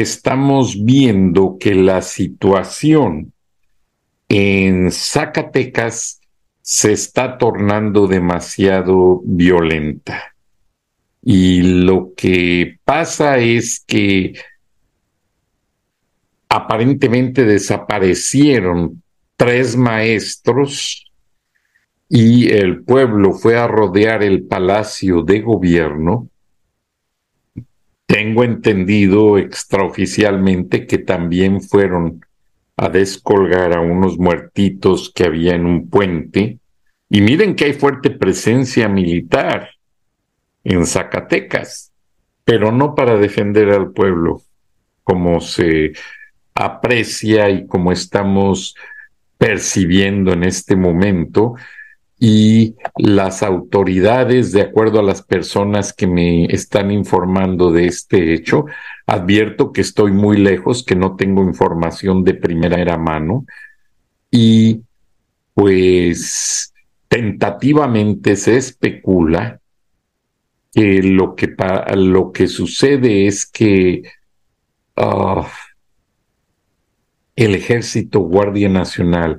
estamos viendo que la situación en Zacatecas se está tornando demasiado violenta. Y lo que pasa es que aparentemente desaparecieron tres maestros y el pueblo fue a rodear el palacio de gobierno tengo entendido extraoficialmente que también fueron a descolgar a unos muertitos que había en un puente. Y miren que hay fuerte presencia militar en Zacatecas, pero no para defender al pueblo, como se aprecia y como estamos percibiendo en este momento, y las autoridades, de acuerdo a las personas que me están informando de este hecho, advierto que estoy muy lejos, que no tengo información de primera mano. Y pues tentativamente se especula que lo que, lo que sucede es que ah, el ejército Guardia Nacional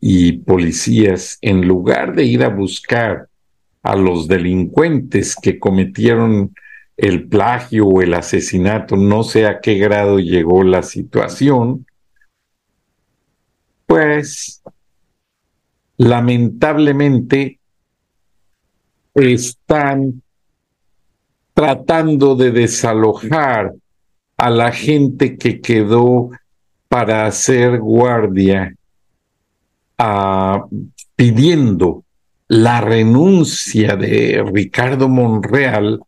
y policías, en lugar de ir a buscar a los delincuentes que cometieron el plagio o el asesinato, no sé a qué grado llegó la situación, pues lamentablemente están tratando de desalojar a la gente que quedó para hacer guardia pidiendo la renuncia de Ricardo Monreal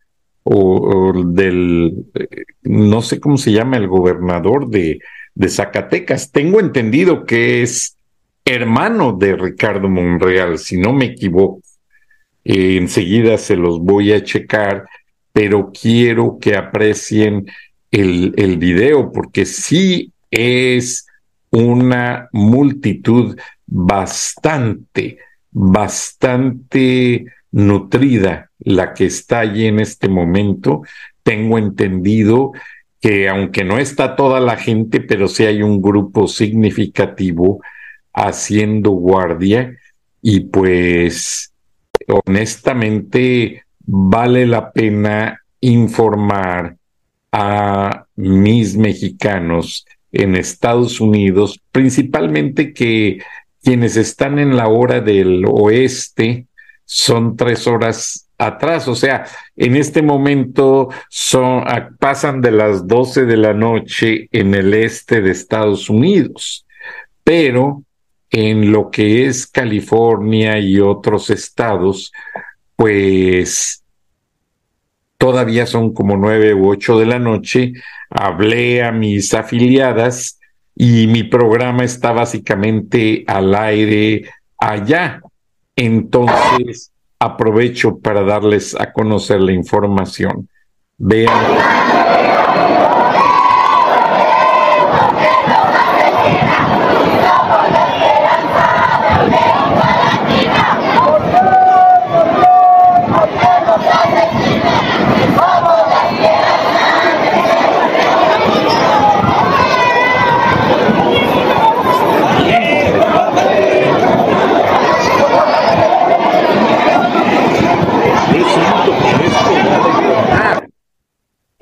o, del, no sé cómo se llama, el gobernador de, de Zacatecas. Tengo entendido que es hermano de Ricardo Monreal, si no me equivoco. Eh, enseguida se los voy a checar, pero quiero que aprecien el, el video porque sí es una multitud bastante, bastante nutrida la que está allí en este momento. Tengo entendido que aunque no está toda la gente, pero sí hay un grupo significativo haciendo guardia y pues honestamente vale la pena informar a mis mexicanos en Estados Unidos, principalmente que quienes están en la hora del oeste son tres horas atrás, o sea, en este momento son, pasan de las 12 de la noche en el este de Estados Unidos, pero en lo que es California y otros estados, pues todavía son como nueve u ocho de la noche. Hablé a mis afiliadas y mi programa está básicamente al aire allá. Entonces, aprovecho para darles a conocer la información. Vean.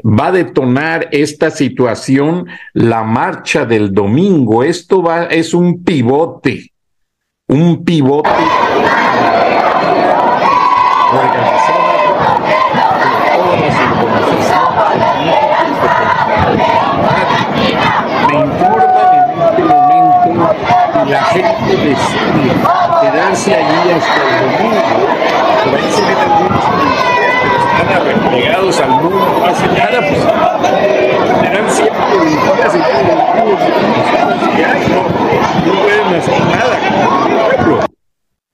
va a detonar esta situación la marcha del domingo. Esto va, es un pivote, un pivote Me informan en este momento que la gente decide quedarse allí hasta el domingo. Ahí se que están arreplegados al mundo, no hacen nada, pues serán siempre días y no, no pueden hacer nada.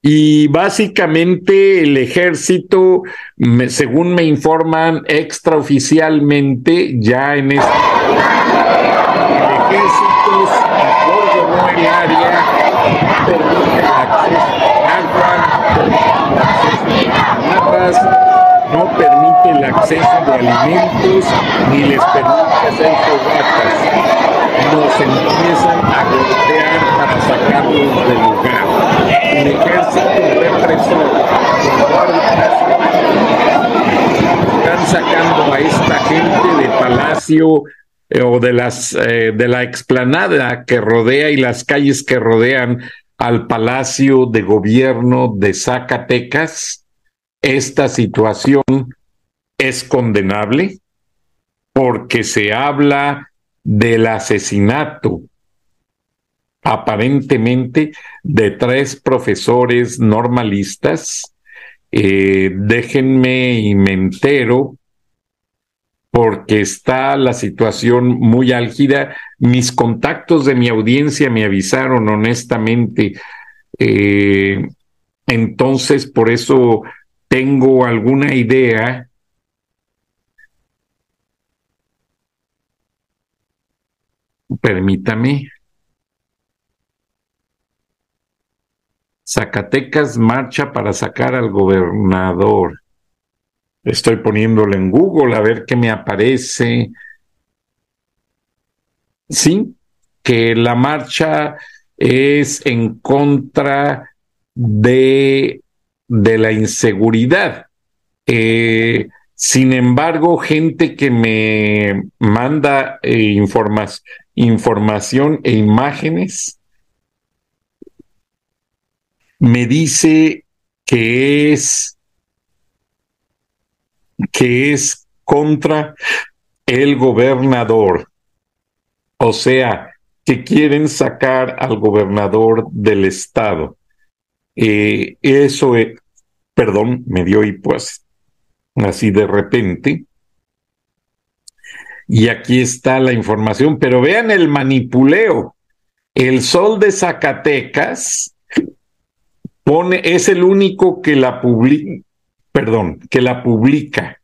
Y básicamente el ejército, según me informan extraoficialmente, ya en este el ejército acordonó el área, permite el acceso a agua, permite el acceso a no acceso de alimentos ni les permite hacer fogatas. Nos empiezan a golpear para sacarlos del lugar el ejército represor, están sacando a esta gente de palacio eh, o de las eh, de la explanada que rodea y las calles que rodean al palacio de gobierno de Zacatecas. Esta situación es condenable porque se habla del asesinato aparentemente de tres profesores normalistas. Eh, déjenme y me entero porque está la situación muy álgida. Mis contactos de mi audiencia me avisaron honestamente. Eh, entonces, por eso tengo alguna idea. Permítame. Zacatecas marcha para sacar al gobernador. Estoy poniéndolo en Google a ver qué me aparece. Sí, que la marcha es en contra de, de la inseguridad. Eh, sin embargo, gente que me manda eh, e imágenes me dice que es que es contra el gobernador. O sea, que quieren sacar al gobernador del estado. Eh, eso, es, perdón, me dio y pues así de repente. Y aquí está la información, pero vean el manipuleo. El sol de Zacatecas pone, es el único que la publica, perdón, que la publica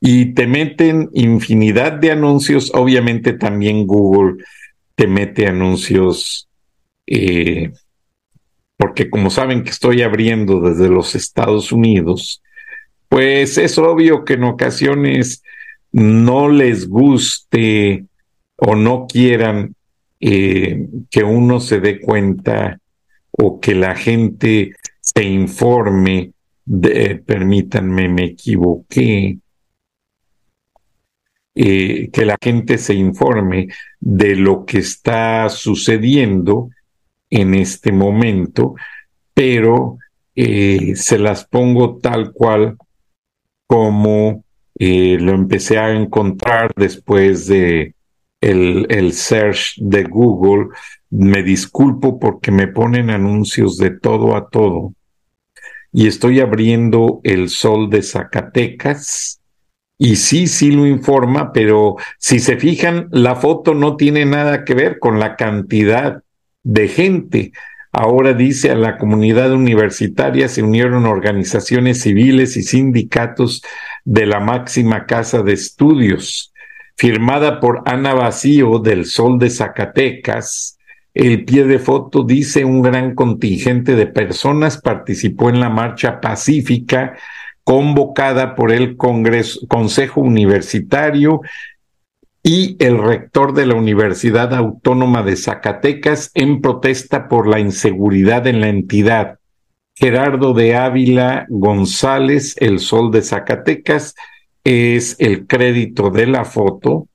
y te meten infinidad de anuncios, obviamente también Google te mete anuncios, eh, porque como saben que estoy abriendo desde los Estados Unidos, pues es obvio que en ocasiones no les guste o no quieran eh, que uno se dé cuenta o que la gente se informe, de, permítanme, me equivoqué, eh, que la gente se informe de lo que está sucediendo en este momento, pero eh, se las pongo tal cual como eh, lo empecé a encontrar después de el, el search de Google me disculpo porque me ponen anuncios de todo a todo. Y estoy abriendo el sol de Zacatecas. Y sí, sí lo informa, pero si se fijan, la foto no tiene nada que ver con la cantidad de gente. Ahora dice a la comunidad universitaria se unieron organizaciones civiles y sindicatos de la máxima casa de estudios, firmada por Ana Vacío del Sol de Zacatecas, el pie de foto dice un gran contingente de personas participó en la marcha pacífica convocada por el Congreso, Consejo Universitario y el rector de la Universidad Autónoma de Zacatecas en protesta por la inseguridad en la entidad. Gerardo de Ávila González, el Sol de Zacatecas, es el crédito de la foto.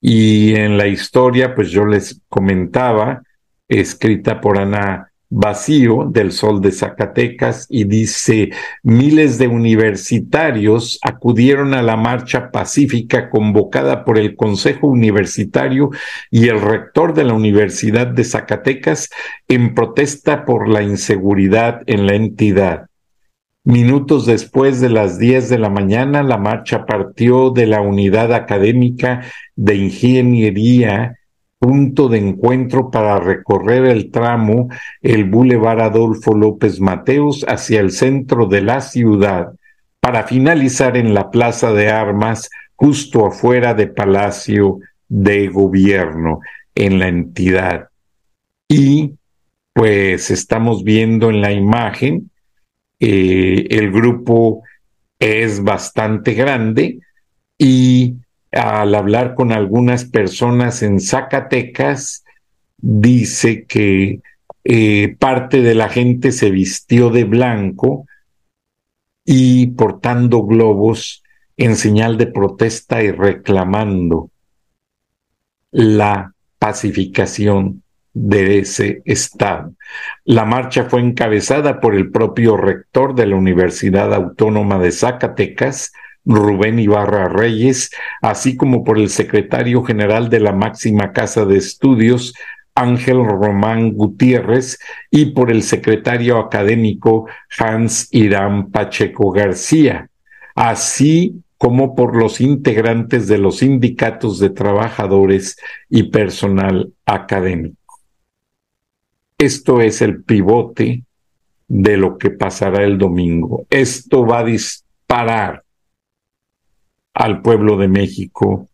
Y en la historia, pues yo les comentaba, escrita por Ana Vacío del Sol de Zacatecas y dice, miles de universitarios acudieron a la marcha pacífica convocada por el Consejo Universitario y el rector de la Universidad de Zacatecas en protesta por la inseguridad en la entidad. Minutos después de las 10 de la mañana, la marcha partió de la unidad académica de ingeniería punto de encuentro para recorrer el tramo el Boulevard Adolfo López Mateos hacia el centro de la ciudad para finalizar en la Plaza de Armas justo afuera de Palacio de Gobierno en la entidad. Y pues estamos viendo en la imagen, eh, el grupo es bastante grande y al hablar con algunas personas en Zacatecas, dice que eh, parte de la gente se vistió de blanco y portando globos en señal de protesta y reclamando la pacificación de ese estado. La marcha fue encabezada por el propio rector de la Universidad Autónoma de Zacatecas, Rubén Ibarra Reyes, así como por el secretario general de la máxima casa de estudios, Ángel Román Gutiérrez, y por el secretario académico Hans Irán Pacheco García, así como por los integrantes de los sindicatos de trabajadores y personal académico. Esto es el pivote de lo que pasará el domingo. Esto va a disparar al pueblo de México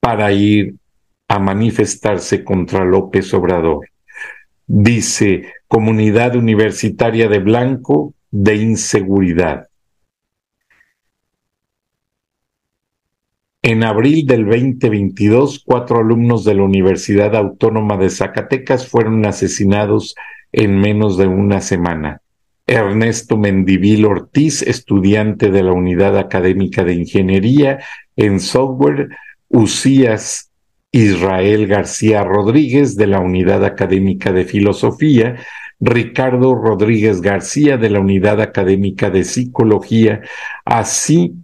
para ir a manifestarse contra López Obrador. Dice Comunidad Universitaria de Blanco de Inseguridad. En abril del 2022, cuatro alumnos de la Universidad Autónoma de Zacatecas fueron asesinados en menos de una semana. Ernesto Mendivil Ortiz, estudiante de la Unidad Académica de Ingeniería en Software, Usías Israel García Rodríguez de la Unidad Académica de Filosofía, Ricardo Rodríguez García de la Unidad Académica de Psicología, así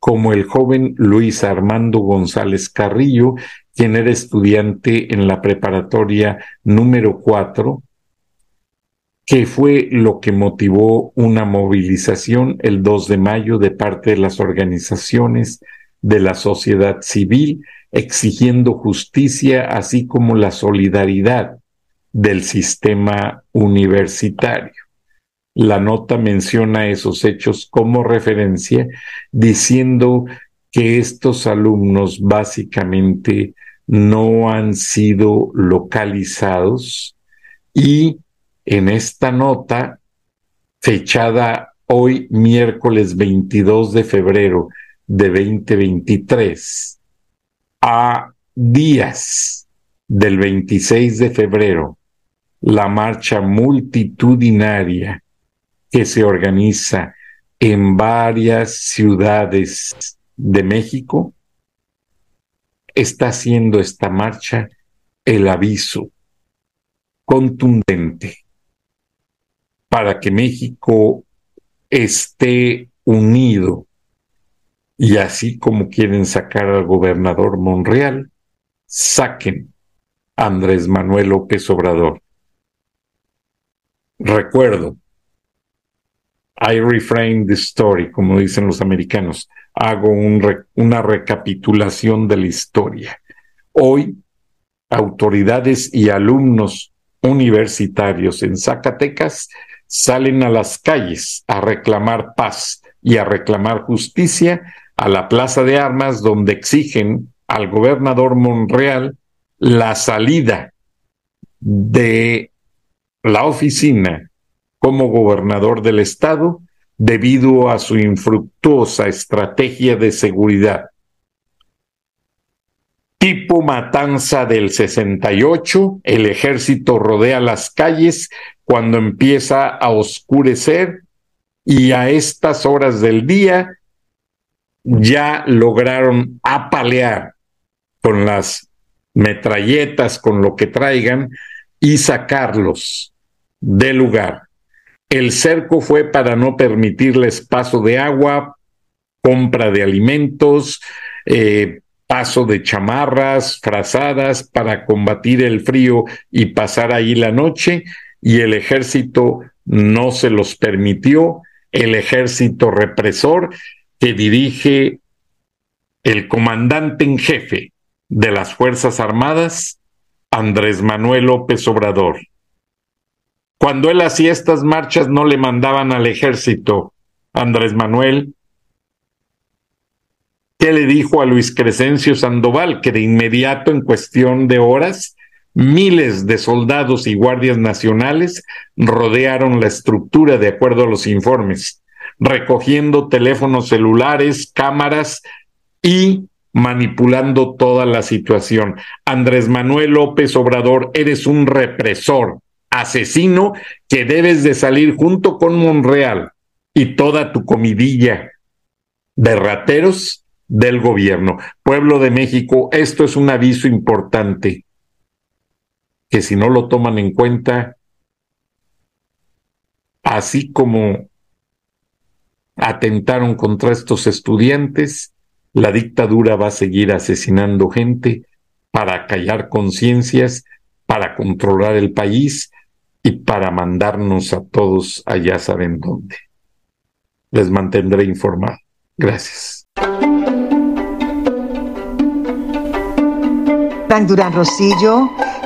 como el joven Luis Armando González Carrillo, quien era estudiante en la preparatoria número 4 que fue lo que motivó una movilización el 2 de mayo de parte de las organizaciones de la sociedad civil exigiendo justicia así como la solidaridad del sistema universitario. La nota menciona esos hechos como referencia, diciendo que estos alumnos básicamente no han sido localizados y en esta nota, fechada hoy miércoles 22 de febrero de 2023, a días del 26 de febrero, la marcha multitudinaria que se organiza en varias ciudades de México, está haciendo esta marcha el aviso contundente para que México esté unido y así como quieren sacar al gobernador Monreal, saquen a Andrés Manuel López Obrador. Recuerdo, I reframe the story, como dicen los americanos, hago una recapitulación de la historia. Hoy, autoridades y alumnos universitarios en Zacatecas salen a las calles a reclamar paz y a reclamar justicia a la Plaza de Armas, donde exigen al gobernador Monreal la salida de la oficina como gobernador del estado debido a su infructuosa estrategia de seguridad. Tipo matanza del 68, el ejército rodea las calles cuando empieza a oscurecer y a estas horas del día ya lograron apalear con las metralletas, con lo que traigan, y sacarlos del lugar. El cerco fue para no permitirles paso de agua, compra de alimentos, eh, paso de chamarras, frazadas para combatir el frío y pasar ahí la noche, y el ejército no se los permitió, el ejército represor que dirige el comandante en jefe de las Fuerzas Armadas, Andrés Manuel López Obrador. Cuando él hacía estas marchas no le mandaban al ejército, Andrés Manuel, ¿Qué le dijo a Luis Crescencio Sandoval? Que de inmediato, en cuestión de horas, miles de soldados y guardias nacionales rodearon la estructura de acuerdo a los informes, recogiendo teléfonos celulares, cámaras y manipulando toda la situación. Andrés Manuel López Obrador, eres un represor, asesino que debes de salir junto con Monreal y toda tu comidilla de rateros del gobierno. Pueblo de México, esto es un aviso importante que si no lo toman en cuenta, así como atentaron contra estos estudiantes, la dictadura va a seguir asesinando gente para callar conciencias, para controlar el país y para mandarnos a todos allá saben dónde. Les mantendré informado. Gracias. Frank Durán Rosillo